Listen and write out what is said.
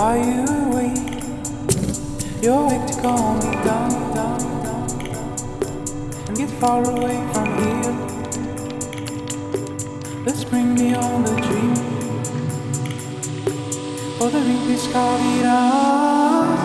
Are you awake? You're awake to call me down, down, down, and get far away from here. Let's bring me on the dream, for the ring discovered.